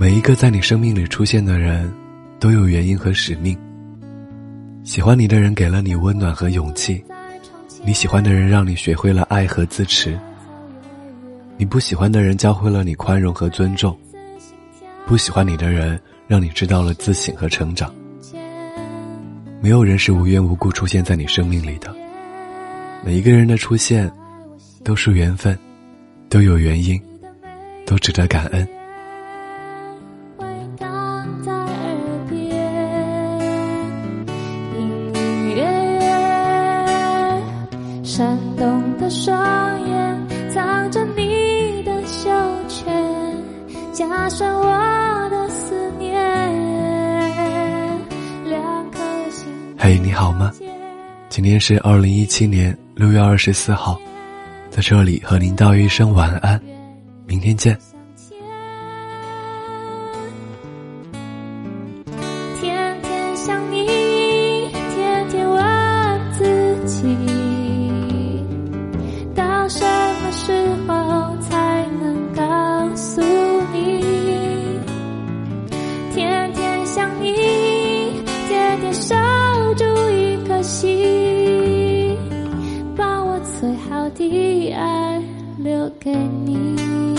每一个在你生命里出现的人，都有原因和使命。喜欢你的人给了你温暖和勇气，你喜欢的人让你学会了爱和自持。你不喜欢的人教会了你宽容和尊重，不喜欢你的人让你知道了自省和成长。没有人是无缘无故出现在你生命里的，每一个人的出现，都是缘分，都有原因，都值得感恩。闪动的双眼藏着你的羞怯，加深我的思念。两颗心。嘿，你好吗？今天是二零一七年六月二十四号，在这里和您道一声晚安，明天见。天天想你，守住一颗心，把我最好的爱留给你。